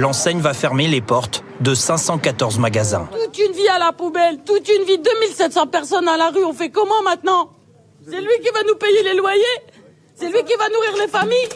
L'enseigne va fermer les portes de 514 magasins. Toute une vie à la poubelle, toute une vie, 2700 personnes à la rue, on fait comment maintenant C'est lui qui va nous payer les loyers C'est lui qui va nourrir les familles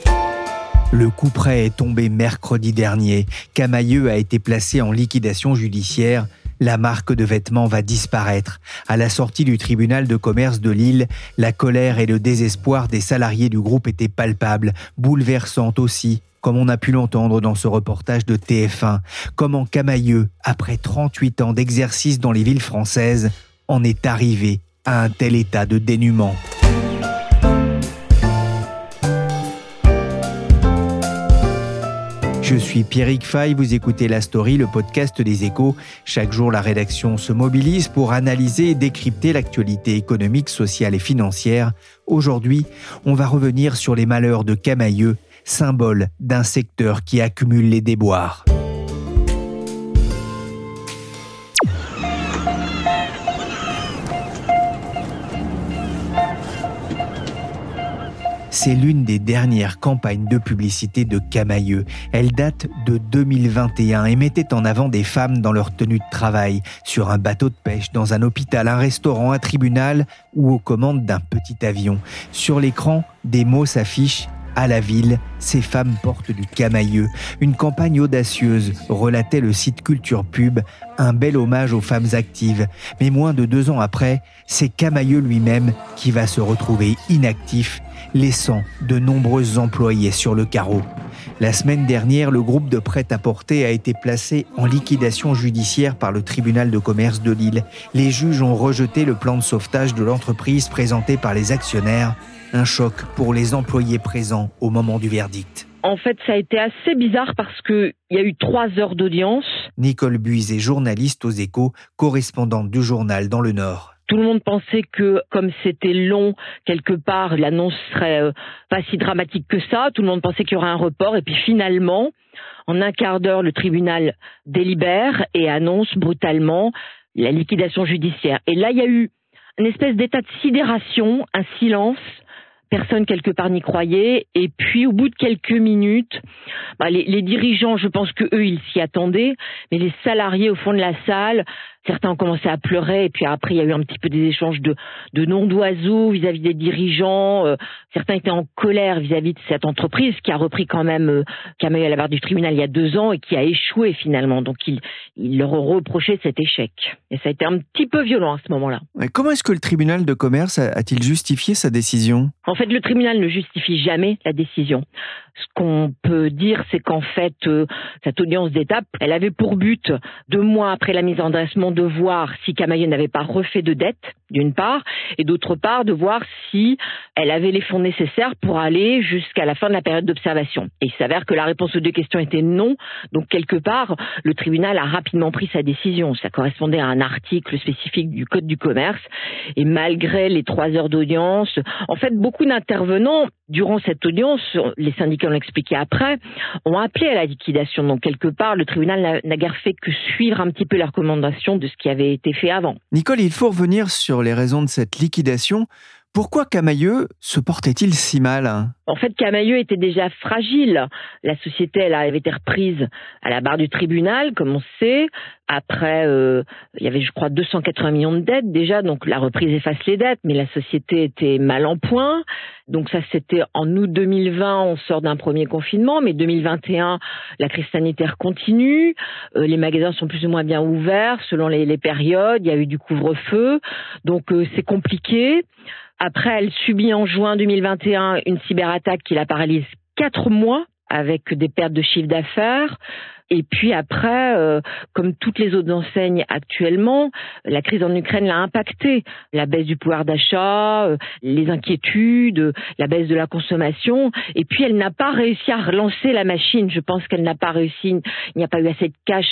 le coup prêt est tombé mercredi dernier. Camailleux a été placé en liquidation judiciaire. La marque de vêtements va disparaître. À la sortie du tribunal de commerce de Lille, la colère et le désespoir des salariés du groupe étaient palpables, bouleversantes aussi comme on a pu l'entendre dans ce reportage de TF1, comment Camailleux, après 38 ans d'exercice dans les villes françaises, en est arrivé à un tel état de dénuement. Je suis Pierrick Fay, vous écoutez La Story, le podcast des échos. Chaque jour, la rédaction se mobilise pour analyser et décrypter l'actualité économique, sociale et financière. Aujourd'hui, on va revenir sur les malheurs de Camailleux symbole d'un secteur qui accumule les déboires. C'est l'une des dernières campagnes de publicité de Camailleux. Elle date de 2021 et mettait en avant des femmes dans leur tenue de travail, sur un bateau de pêche, dans un hôpital, un restaurant, un tribunal ou aux commandes d'un petit avion. Sur l'écran, des mots s'affichent à la ville, ces femmes portent du camailleux. Une campagne audacieuse, relatait le site Culture Pub, un bel hommage aux femmes actives. Mais moins de deux ans après, c'est Camailleux lui-même qui va se retrouver inactif, laissant de nombreux employés sur le carreau. La semaine dernière, le groupe de prêt-à-porter a été placé en liquidation judiciaire par le tribunal de commerce de Lille. Les juges ont rejeté le plan de sauvetage de l'entreprise présenté par les actionnaires un choc pour les employés présents au moment du verdict. En fait, ça a été assez bizarre parce qu'il y a eu trois heures d'audience. Nicole Buise est journaliste aux échos, correspondante du journal dans le Nord. Tout le monde pensait que, comme c'était long, quelque part, l'annonce serait euh, pas si dramatique que ça. Tout le monde pensait qu'il y aurait un report. Et puis finalement, en un quart d'heure, le tribunal délibère et annonce brutalement la liquidation judiciaire. Et là, il y a eu une espèce d'état de sidération, un silence personne quelque part n'y croyait. Et puis, au bout de quelques minutes, bah, les, les, dirigeants, je pense que eux, ils s'y attendaient, mais les salariés au fond de la salle Certains ont commencé à pleurer et puis après il y a eu un petit peu des échanges de, de noms d'oiseaux vis-à-vis des dirigeants. Euh, certains étaient en colère vis-à-vis de cette entreprise qui a repris quand même euh, Camailleux à la barre du tribunal il y a deux ans et qui a échoué finalement. Donc ils, ils leur ont reproché cet échec. Et ça a été un petit peu violent à ce moment-là. comment est-ce que le tribunal de commerce a-t-il justifié sa décision? En fait, le tribunal ne justifie jamais la décision. Ce qu'on peut dire, c'est qu'en fait, euh, cette audience d'étape, elle avait pour but, deux mois après la mise en dressement, de voir si Camailleux n'avait pas refait de dette, d'une part, et d'autre part, de voir si elle avait les fonds nécessaires pour aller jusqu'à la fin de la période d'observation. Et il s'avère que la réponse aux deux questions était non. Donc, quelque part, le tribunal a rapidement pris sa décision. Ça correspondait à un article spécifique du Code du commerce. Et malgré les trois heures d'audience, en fait, beaucoup d'intervenants, durant cette audience, les syndicats on l'expliquait après, ont appelé à la liquidation. Donc quelque part, le tribunal n'a guère fait que suivre un petit peu les recommandations de ce qui avait été fait avant. Nicole, il faut revenir sur les raisons de cette liquidation. Pourquoi Camailleux se portait-il si mal? En fait, Camailleux était déjà fragile. La société, elle avait été reprise à la barre du tribunal, comme on sait. Après, euh, il y avait, je crois, 280 millions de dettes déjà, donc la reprise efface les dettes, mais la société était mal en point. Donc ça, c'était en août 2020, on sort d'un premier confinement, mais 2021, la crise sanitaire continue. Euh, les magasins sont plus ou moins bien ouverts selon les, périodes. Il y a eu du couvre-feu, donc euh, c'est compliqué. Après, elle subit en juin 2021 une cyberattaque qui la paralyse quatre mois avec des pertes de chiffre d'affaires. Et puis après, euh, comme toutes les autres enseignes actuellement, la crise en Ukraine l'a impacté. La baisse du pouvoir d'achat, euh, les inquiétudes, la baisse de la consommation. Et puis elle n'a pas réussi à relancer la machine. Je pense qu'elle n'a pas réussi. Il n'y a pas eu assez de cash,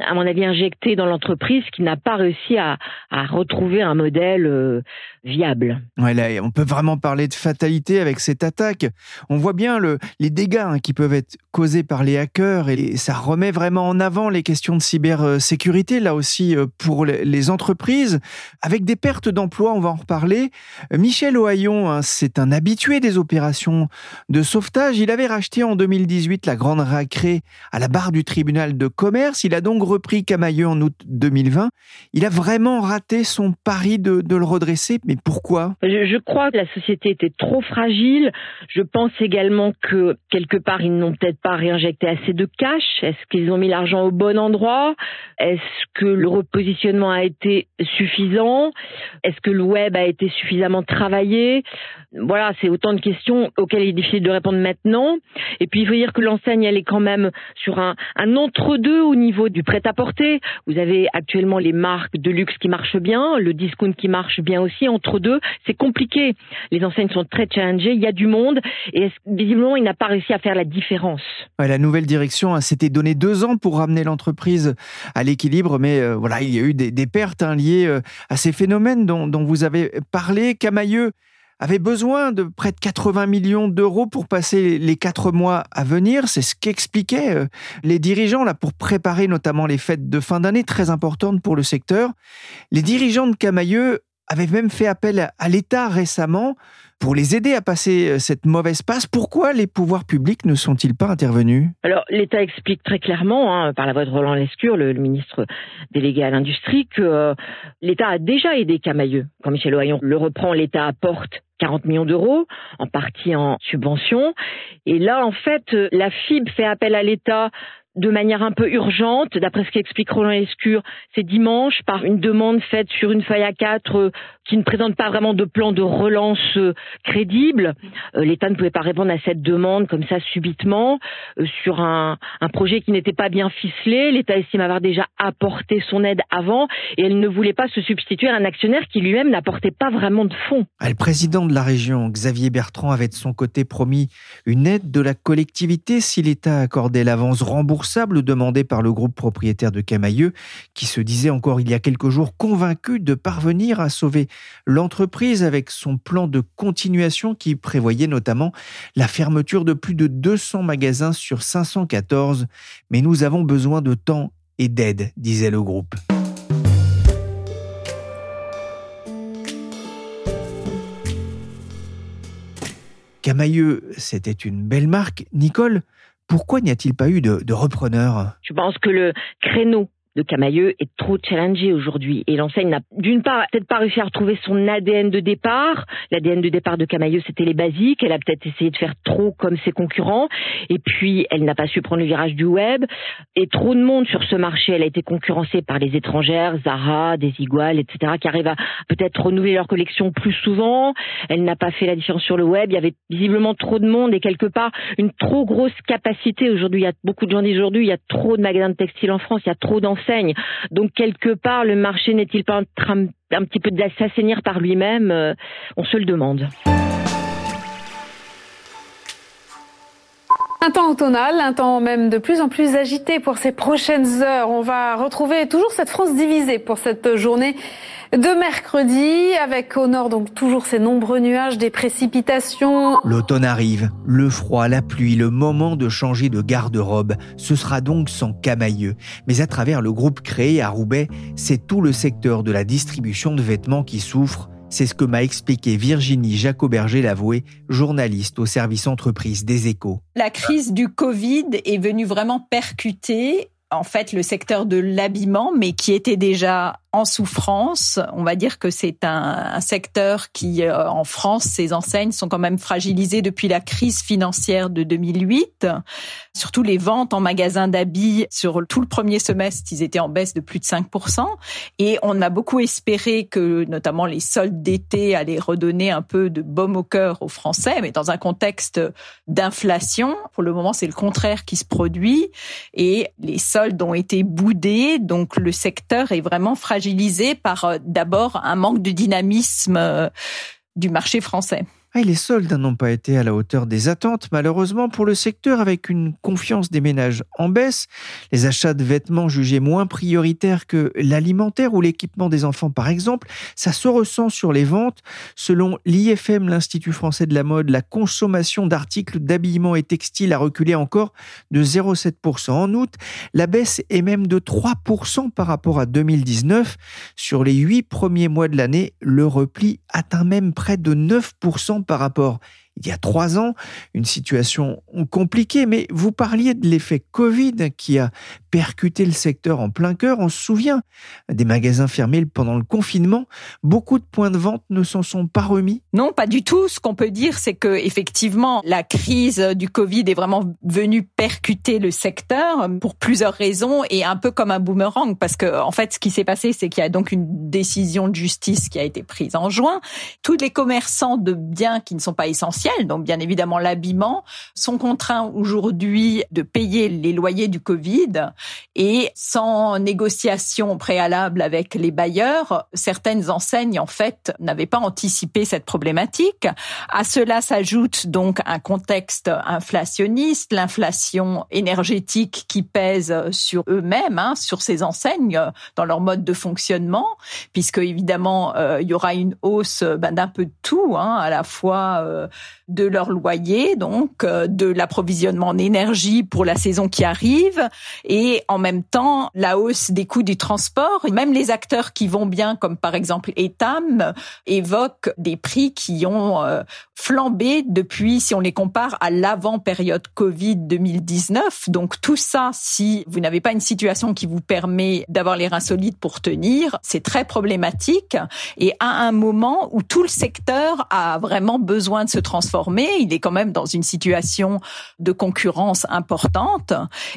à mon avis, injecté dans l'entreprise qui n'a pas réussi à, retrouver un modèle euh, viable. On peut vraiment parler de fatalité avec cette attaque. On voit bien le, les dégâts hein, qui peuvent être causés par les hackers et ça remet vraiment en avant les questions de cybersécurité, là aussi euh, pour les entreprises, avec des pertes d'emplois, on va en reparler. Michel Ohaillon, hein, c'est un habitué des opérations de sauvetage. Il avait racheté en 2018 la Grande Racrée à la barre du tribunal de commerce. Il a donc repris Camailleux en août 2020. Il a vraiment raté son pari de, le redresser, mais pourquoi? Je, crois que la société était trop fragile. Je pense également que quelque part, ils n'ont peut-être pas réinjecté assez de cash qu'ils ont mis l'argent au bon endroit? Est-ce que le repositionnement a été suffisant? Est-ce que le web a été suffisamment travaillé? Voilà, c'est autant de questions auxquelles il est difficile de répondre maintenant. Et puis, il faut dire que l'enseigne, elle est quand même sur un, entre-deux au niveau du prêt-à-porter. Vous avez actuellement les marques de luxe qui marchent bien, le discount qui marche bien aussi. Entre deux, c'est compliqué. Les enseignes sont très challengées, il y a du monde et visiblement, il n'a pas réussi à faire la différence? la nouvelle direction hein, s'était deux ans pour ramener l'entreprise à l'équilibre, mais euh, voilà, il y a eu des, pertes hein, liées euh, à ces phénomènes dont, vous avez parlé. Camailleux avait besoin de près de 80 millions d'euros pour passer les quatre mois à venir. C'est ce qu'expliquaient euh, les dirigeants là pour préparer notamment les fêtes de fin d'année très importantes pour le secteur. Les dirigeants de Camailleux avaient même fait appel à l'État récemment pour les aider à passer euh, cette mauvaise passe. Pourquoi les pouvoirs publics ne sont-ils pas intervenus? Alors l'État explique très clairement, hein, par la voix de Roland Lescure, le, ministre délégué à l'industrie, que euh, l'État a déjà aidé Camailleux. Quand Michel Ohaillon le reprend, l'État apporte 40 millions d'euros, en partie en subvention. Et là, en fait, euh, la FIB fait appel à l'État de manière un peu urgente, d'après ce qu'explique Roland Lescure, c'est dimanche par une demande faite sur une feuille à quatre euh, qui ne présente pas vraiment de plan de relance euh, crédible. Euh, L'État ne pouvait pas répondre à cette demande comme ça subitement sur un, un projet qui n'était pas bien ficelé. L'État estime avoir déjà apporté son aide avant et elle ne voulait pas se substituer à un actionnaire qui lui-même n'apportait pas vraiment de fonds. Ah, le président de la région, Xavier Bertrand, avait de son côté promis une aide de la collectivité si l'État accordait l'avance remboursée demandé par le groupe propriétaire de Camailleux, qui se disait encore il y a quelques jours convaincu de parvenir à sauver l'entreprise avec son plan de continuation qui prévoyait notamment la fermeture de plus de 200 magasins sur 514. Mais nous avons besoin de temps et d'aide, disait le groupe. Camailleux, c'était une belle marque. Nicole, pourquoi n'y a-t-il pas eu de, de repreneur? Je pense que le créneau de Camailleux est trop challengé aujourd'hui. Et l'enseigne n'a d'une part peut-être pas réussi à retrouver son ADN de départ. L'ADN de départ de Camailleux, c'était les basiques. Elle a peut-être essayé de faire trop comme ses concurrents. Et puis, elle n'a pas su prendre le virage du web. Et trop de monde sur ce marché. Elle a été concurrencée par les étrangères, Zara, Desigual, etc., qui arrivent à peut-être renouveler leur collection plus souvent. Elle n'a pas fait la différence sur le web. Il y avait visiblement trop de monde et quelque part une trop grosse capacité. Aujourd'hui, il y a beaucoup de gens disent aujourd'hui, il y a trop de magasins de textiles en France, il y a trop donc quelque part, le marché n'est-il pas en train un petit peu par lui-même? Euh, On se le demande. Un temps automnal, un temps même de plus en plus agité pour ces prochaines heures. On va retrouver toujours cette France divisée pour cette journée de mercredi, avec au nord donc toujours ces nombreux nuages, des précipitations. L'automne arrive, le froid, la pluie, le moment de changer de garde-robe. Ce sera donc sans camailleux. Mais à travers le groupe créé à Roubaix, c'est tout le secteur de la distribution de vêtements qui souffre. C'est ce que m'a expliqué Virginie Jacoberger-Lavoué, journaliste au service entreprise des échos. La crise du Covid est venue vraiment percuter en fait le secteur de l'habillement, mais qui était déjà en souffrance. On va dire que c'est un, secteur qui, euh, en France, ces enseignes sont quand même fragilisées depuis la crise financière de 2008. Surtout les ventes en magasin d'habits sur tout le premier semestre, ils étaient en baisse de plus de 5%. Et on a beaucoup espéré que, notamment les soldes d'été, allaient redonner un peu de baume au cœur aux Français, mais dans un contexte d'inflation, pour le moment, c'est le contraire qui se produit. Et les soldes ont été boudés, donc le secteur est vraiment fragilisé par euh, d'abord un manque de dynamisme euh, du marché français. Ah, les soldes n'ont pas été à la hauteur des attentes, malheureusement pour le secteur, avec une confiance des ménages en baisse, les achats de vêtements jugés moins prioritaires que l'alimentaire ou l'équipement des enfants par exemple, ça se ressent sur les ventes. Selon l'IFM, l'Institut français de la mode, la consommation d'articles d'habillement et textiles a reculé encore de 0,7% en août. La baisse est même de 3% par rapport à 2019. Sur les huit premiers mois de l'année, le repli atteint même près de 9% par rapport il y a trois ans, une situation compliquée, mais vous parliez de l'effet Covid qui a percuté le secteur en plein cœur. On se souvient des magasins fermés pendant le confinement. Beaucoup de points de vente ne s'en sont pas remis. Non, pas du tout. Ce qu'on peut dire, c'est que effectivement, la crise du Covid est vraiment venue percuter le secteur pour plusieurs raisons et un peu comme un boomerang parce que en fait, ce qui s'est passé, c'est qu'il y a donc une décision de justice qui a été prise en juin. Tous les commerçants de biens qui ne sont pas essentiels donc bien évidemment l'habillement, sont contraints aujourd'hui de payer les loyers du Covid et sans négociation préalable avec les bailleurs, certaines enseignes en fait n'avaient pas anticipé cette problématique. À cela s'ajoute donc un contexte inflationniste, l'inflation énergétique qui pèse sur eux-mêmes, hein, sur ces enseignes, dans leur mode de fonctionnement, puisque évidemment euh, il y aura une hausse ben, d'un peu de tout, hein, à la fois euh, de leur loyer, donc euh, de l'approvisionnement en énergie pour la saison qui arrive, et en même temps la hausse des coûts du transport. Même les acteurs qui vont bien, comme par exemple Etam, évoquent des prix qui ont euh, flambé depuis, si on les compare à l'avant-période Covid 2019. Donc tout ça, si vous n'avez pas une situation qui vous permet d'avoir les reins solides pour tenir, c'est très problématique. Et à un moment où tout le secteur a vraiment besoin de se transformer, il est quand même dans une situation de concurrence importante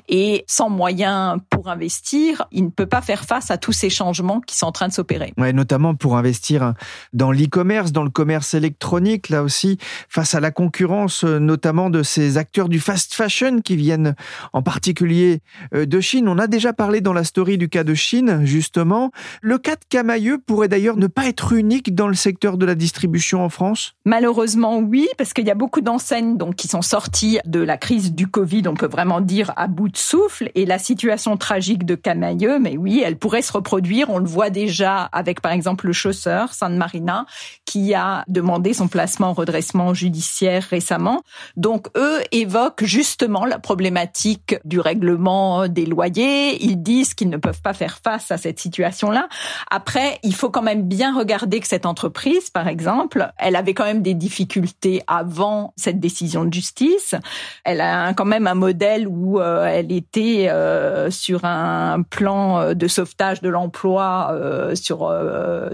et sans moyens pour investir, il ne peut pas faire face à tous ces changements qui sont en train de s'opérer. Ouais, notamment pour investir dans l'e-commerce, dans le commerce électronique, là aussi, face à la concurrence notamment de ces acteurs du fast fashion qui viennent en particulier euh, de Chine. On a déjà parlé dans la story du cas de Chine, justement. Le cas de Camailleux pourrait d'ailleurs ne pas être unique dans le secteur de la distribution en France? Malheureusement, oui, parce qu'il y a beaucoup d'enseignes donc qui sont sorties de la crise du Covid, on peut vraiment dire à bout de souffle, et la situation tragique de Camailleux, mais oui, elle pourrait se reproduire. On le voit déjà avec par exemple le chausseur Sainte Marina qui a demandé son placement en redressement judiciaire récemment. Donc eux évoquent justement la problématique du règlement des loyers. Ils disent qu'ils ne peuvent pas faire face à cette situation-là. Après, il faut quand même bien regarder que cette entreprise, par exemple, elle avait quand même des difficultés avant cette décision de justice. Elle a quand même un modèle où euh, elle était euh, sur un plan euh, de sauvetage de l'emploi sur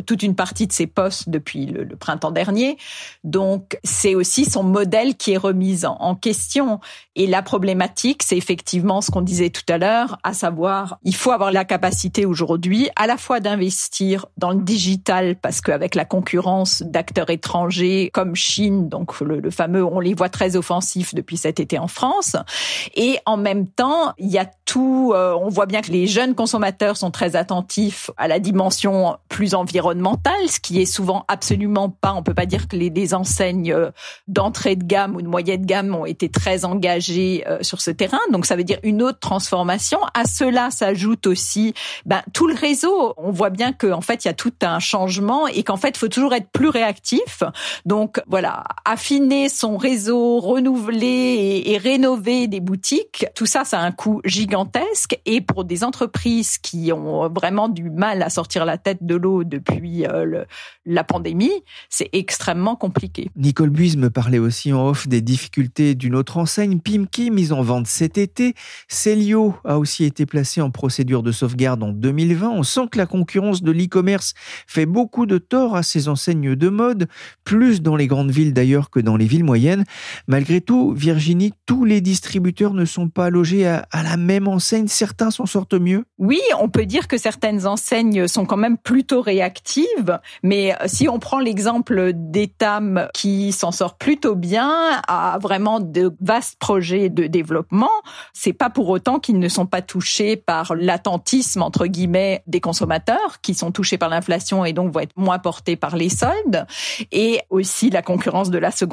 toute une partie de ses postes depuis le, printemps dernier. Donc c'est aussi son modèle qui est remis en, en question. Et la problématique, c'est effectivement ce qu'on disait tout à l'heure, à savoir, il faut avoir la capacité aujourd'hui à la fois d'investir dans le digital parce qu'avec la concurrence d'acteurs étrangers comme Chine, donc le fameux on les voit très offensifs depuis cet été en France. Et en même temps, il y a tout, euh, on voit bien que les jeunes consommateurs sont très attentifs à la dimension plus environnementale, ce qui est souvent absolument pas, on peut pas dire que les, les enseignes euh, d'entrée de gamme ou de moyenne de gamme ont été très engagées euh, sur ce terrain. Donc ça veut dire une autre transformation. À cela s'ajoute aussi ben, tout le réseau. On voit bien qu'en fait, il y a tout un changement et qu'en fait, il faut toujours être plus réactif. Donc voilà, affiner son réseau, renouveler et, rénover des boutiques, tout ça, ça a un coût gigantesque. Et pour des entreprises qui ont vraiment du mal à sortir la tête de l'eau depuis euh, la pandémie, c'est extrêmement compliqué. Nicole Buise me parlait aussi en off des difficultés d'une autre enseigne, Pimki, mise en vente cet été. Celio a aussi été placé en procédure de sauvegarde en 2020. On sent que la concurrence de l'e-commerce fait beaucoup de tort à ces enseignes de mode, plus dans les grandes villes d'ailleurs que dans les villes moyennes. Malgré tout, Virginie, tous les distributeurs ne sont pas logés à, la même enseigne. Certains s'en sortent mieux. Oui, on peut dire que certaines enseignes sont quand même plutôt réactives, mais si on prend l'exemple d'Etam qui s'en sort plutôt bien, a vraiment de vastes projets de développement, c'est pas pour autant qu'ils ne sont pas touchés par l'attentisme entre guillemets des consommateurs qui sont touchés par l'inflation et donc vont être moins portés par les soldes et aussi la concurrence de la seconde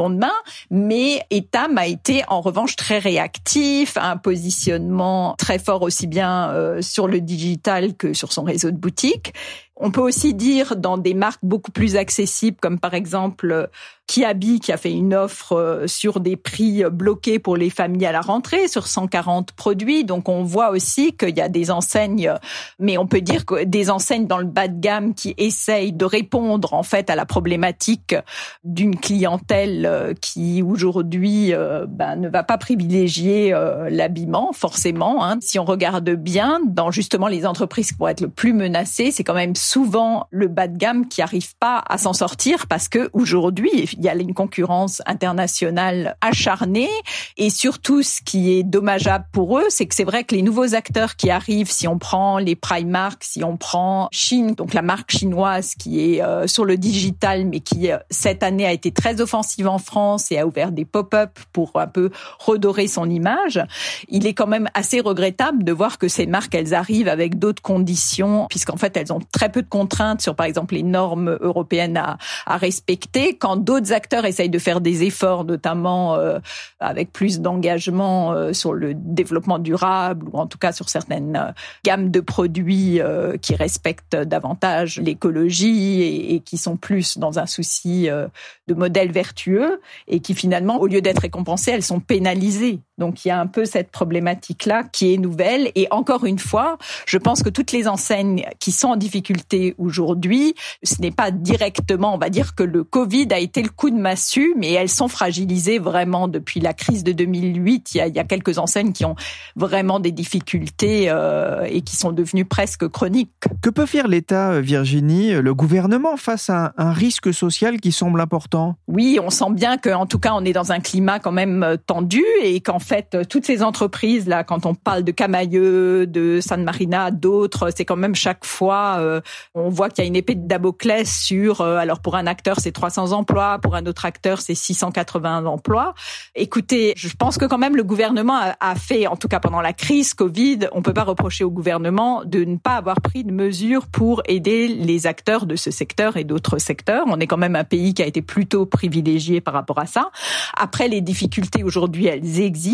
mais Etam a été en revanche très réactif, un positionnement très fort aussi bien euh, sur le digital que sur son réseau de boutiques on peut aussi dire dans des marques beaucoup plus accessibles, comme par exemple Kiabi qui a fait une offre euh, sur des prix bloqués pour les familles à la rentrée sur 140 produits. Donc on voit aussi qu'il y a des enseignes, mais on peut dire que des enseignes dans le bas de gamme qui essayent de répondre en fait à la problématique d'une clientèle euh, qui aujourd'hui euh, ben, ne va pas privilégier l'habillement forcément. Hein. Si on regarde bien dans justement les entreprises qui pourraient être le plus menacées, c'est quand même souvent le bas de gamme qui arrive pas à s'en sortir parce que aujourd'hui il y a une concurrence internationale acharnée. Et surtout ce qui est dommageable pour eux, c'est que c'est vrai que les nouveaux acteurs qui arrivent, si on prend les Primark, si on prend Chine, donc la marque chinoise qui est euh, sur le digital mais qui euh, cette année a été très offensive en France et a ouvert des pop-up pour un peu redorer son image, il est quand même assez regrettable de voir que ces marques elles arrivent avec d'autres conditions puisqu'en fait elles ont très peu de contraintes sur par exemple les normes européennes à, respecter quand d'autres acteurs essayent de faire des efforts, notamment euh, avec plus d'engagement euh, sur le développement durable ou en tout cas sur certaines euh, gammes de produits qui respectent davantage l'écologie et, et, qui sont plus dans un souci de modèle vertueux et qui finalement, au lieu d'être récompensées, elles sont pénalisées. Donc il y a un peu cette problématique-là qui est nouvelle. Et encore une fois, je pense que toutes les enseignes qui sont en difficulté aujourd'hui, ce n'est pas directement, on va dire que le Covid a été le coup de massue, mais elles sont fragilisées vraiment depuis la crise de 2008. Il y a, il y a quelques enseignes qui ont vraiment des difficultés euh, et qui sont devenues presque chroniques. Que peut faire l'État, Virginie, le gouvernement face à un risque social qui semble important? Oui, on sent bien qu'en tout cas, on est dans un climat quand même tendu et qu'en fait, toutes ces entreprises là, quand on parle de Camailleux, de San Marina, d'autres, c'est quand même chaque fois, euh, on voit qu'il y a une épée de Damoclès sur. Euh, alors pour un acteur, c'est 300 emplois, pour un autre acteur, c'est 680 emplois. Écoutez, je pense que quand même le gouvernement a, a, fait, en tout cas pendant la crise Covid, on peut pas reprocher au gouvernement de ne pas avoir pris de mesures pour aider les acteurs de ce secteur et d'autres secteurs. On est quand même un pays qui a été plutôt privilégié par rapport à ça. Après, les difficultés aujourd'hui, elles existent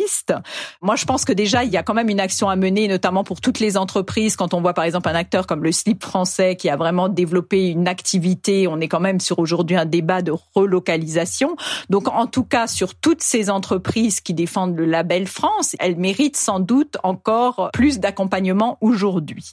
moi, je pense que déjà, il y a quand même une action à mener, notamment pour toutes les entreprises. Quand on voit, par exemple, un acteur comme le Slip français qui a vraiment développé une activité, on est quand même sur aujourd'hui un débat de relocalisation. Donc, en tout cas, sur toutes ces entreprises qui défendent le label France, elles méritent sans doute encore plus d'accompagnement aujourd'hui.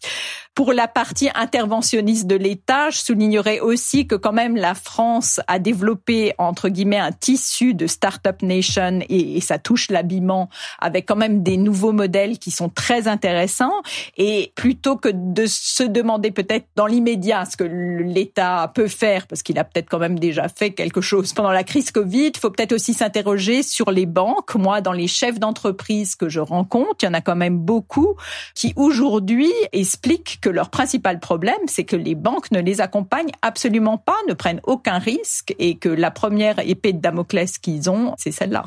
Pour la partie interventionniste de l'État, je soulignerai aussi que quand même la France a développé, entre guillemets, un tissu de start-up nation et, et ça touche l'habillement avec quand même des nouveaux modèles qui sont très intéressants. Et plutôt que de se demander peut-être dans l'immédiat ce que l'État peut faire, parce qu'il a peut-être quand même déjà fait quelque chose pendant la crise Covid, faut peut-être aussi s'interroger sur les banques. Moi, dans les chefs d'entreprise que je rencontre, il y en a quand même beaucoup qui aujourd'hui expliquent que leur principal problème, c'est que les banques ne les accompagnent absolument pas, ne prennent aucun risque et que la première épée de Damoclès qu'ils ont, c'est celle-là.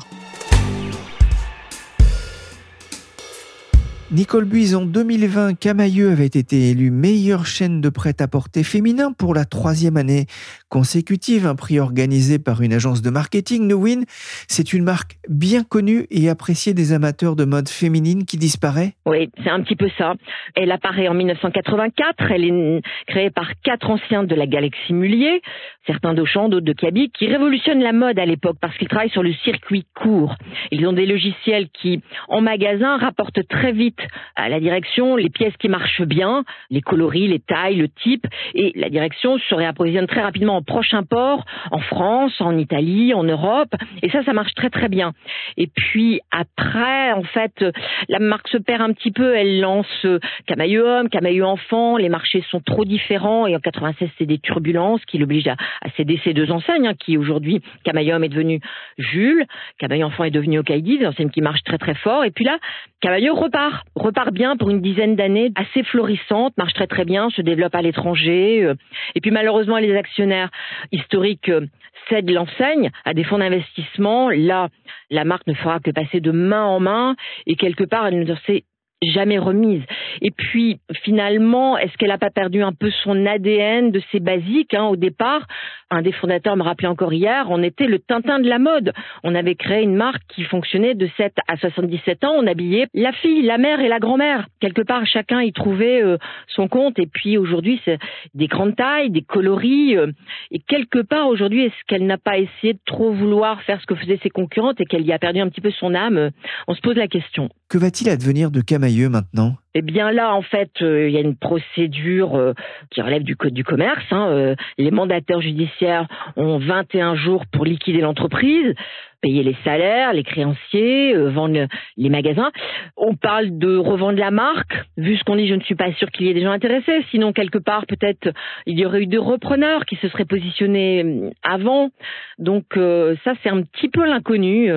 Nicole Buise, en 2020, Camailleux avait été élue meilleure chaîne de prêt-à-porter féminin pour la troisième année consécutive, un prix organisé par une agence de marketing, Newin. C'est une marque bien connue et appréciée des amateurs de mode féminine qui disparaît Oui, c'est un petit peu ça. Elle apparaît en 1984, elle est créée par quatre anciens de la galaxie Mullier, certains d'Auchan, d'autres de Cabit, qui révolutionnent la mode à l'époque parce qu'ils travaillent sur le circuit court. Ils ont des logiciels qui, en magasin, rapportent très vite à la direction les pièces qui marchent bien, les coloris, les tailles, le type, et la direction se réapprovisionne très rapidement en prochain port, en France, en Italie, en Europe, et ça, ça marche très très bien. Et puis après, en fait, la marque se perd un petit peu, elle lance Camailleux homme, Camailleux enfant, les marchés sont trop différents, et en 96, c'est des turbulences qui l'obligent à, céder ces deux enseignes, hein, qui aujourd'hui, Camailleux homme est devenu Jules, Camailleux enfant est devenu Okaïdi, des enseignes qui marchent très très fort, et puis là, Camailleux repart, repart bien pour une dizaine d'années, assez florissante, marche très très bien, se développe à l'étranger. Euh. Et puis malheureusement, les actionnaires historiques euh, cèdent l'enseigne à des fonds d'investissement. Là, la marque ne fera que passer de main en main et quelque part, elle ne sait jamais remise. Et puis finalement, est-ce qu'elle n'a pas perdu un peu son ADN de ses basiques hein, au départ? Un des fondateurs me rappelait encore hier, on était le Tintin de la mode. On avait créé une marque qui fonctionnait de 7 à 77 ans. On habillait la fille, la mère et la grand-mère. Quelque part, chacun y trouvait euh, son compte. Et puis aujourd'hui, c'est des grandes tailles, des coloris. Euh, et quelque part aujourd'hui, est-ce qu'elle n'a pas essayé de trop vouloir faire ce que faisaient ses concurrentes et qu'elle y a perdu un petit peu son âme? On se pose la question. Que va-t-il advenir de Maintenant eh bien là, en fait, euh, il y a une procédure euh, qui relève du code du commerce. Hein, euh, les mandataires judiciaires ont 21 jours pour liquider l'entreprise, payer les salaires, les créanciers, vendre les magasins. On parle de revendre la marque. Vu ce qu'on dit, je ne suis pas sûre qu'il y ait des gens intéressés. Sinon, quelque part, peut-être, il y aurait eu des repreneurs qui se seraient positionnés avant. Donc ça, c'est un petit peu l'inconnu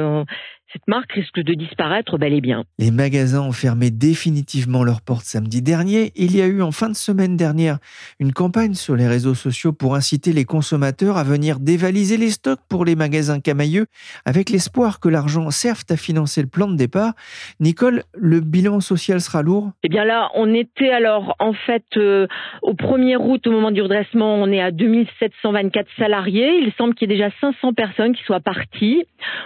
cette marque risque de disparaître bel et bien. Les magasins ont fermé définitivement leurs portes samedi dernier. Il y a eu en fin de semaine dernière une campagne sur les réseaux sociaux pour inciter les consommateurs à venir dévaliser les stocks pour les magasins camailleux avec l'espoir que l'argent serve à financer le plan de départ. Nicole, le bilan social sera lourd? Eh bien là, on était alors en fait euh, au 1er août au moment du redressement, on est à 2724 salariés. Il semble qu'il y ait déjà 500 personnes qui soient parties.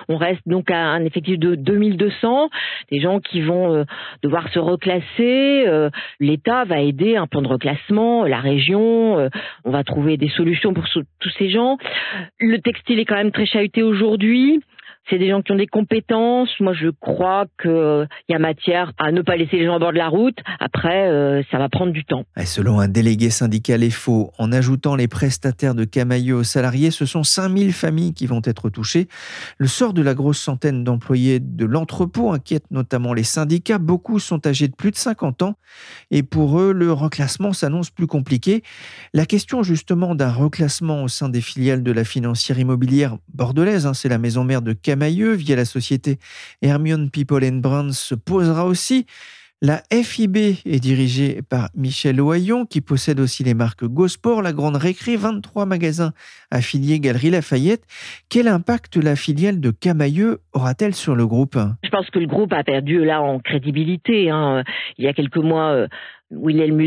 On reste donc à un effet de 2200, des gens qui vont euh, devoir se reclasser. Euh, L'État va aider un plan de reclassement, la région, euh, on va trouver des solutions pour tous ces gens. Le textile est quand même très chahuté aujourd'hui c'est des gens qui ont des compétences. Moi, je crois qu'il y a matière à ne pas laisser les gens à bord de la route. Après, euh, ça va prendre du temps. selon un délégué syndical EFO, en ajoutant les prestataires de Camailleux aux salariés, ce sont 5000 familles qui vont être touchées. Le sort de la grosse centaine d'employés de l'entrepôt inquiète notamment les syndicats. Beaucoup sont âgés de plus de 50 ans et pour eux, le reclassement s'annonce plus compliqué. La question justement d'un reclassement au sein des filiales de la financière immobilière bordelaise, hein, c'est la maison mère de Camailleux, Mailleux via la société Hermione People and Brands se posera aussi. La FIB est dirigée par Michel Oyon, qui possède aussi les marques Gosport, La Grande Récré, 23 magasins affiliés Galerie Lafayette. Quel impact la filiale de Camailleux aura-t-elle sur le groupe? Je pense que le groupe a perdu là en crédibilité. Hein. Il y a quelques mois, euh, Wilhelm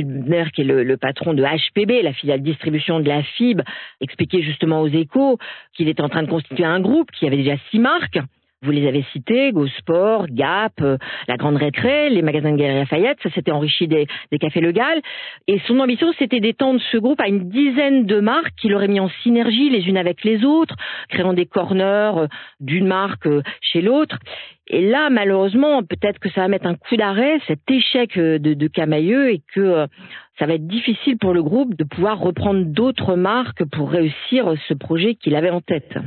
qui est le, patron de HPB, la filiale distribution de la FIB, expliquait justement aux échos qu'il était en train de constituer un groupe qui avait déjà six marques. Vous les avez cités, GoSport, Gap, euh, la Grande Récré, les magasins de Galerie Lafayette, ça s'était enrichi des, des cafés Le Gall. Et son ambition, c'était d'étendre ce groupe à une dizaine de marques qu'il aurait mis en synergie les unes avec les autres, créant des corners euh, d'une marque euh, chez l'autre. Et là, malheureusement, peut-être que ça va mettre un coup d'arrêt, cet échec de, de Camailleux, et que ça va être difficile pour le groupe de pouvoir reprendre d'autres marques pour réussir ce projet qu'il avait en tête.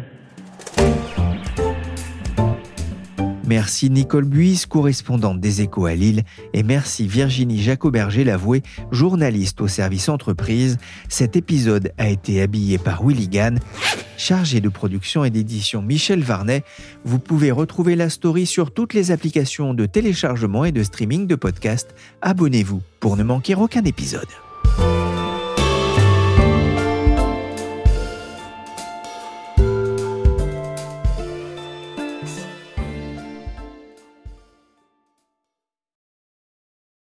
Merci Nicole Buis, correspondante des Échos à Lille, et merci Virginie Jacoberger Lavoué, journaliste au service entreprise. Cet épisode a été habillé par Willy Gann, chargé de production et d'édition Michel Varnet. Vous pouvez retrouver la story sur toutes les applications de téléchargement et de streaming de podcasts. Abonnez-vous pour ne manquer aucun épisode.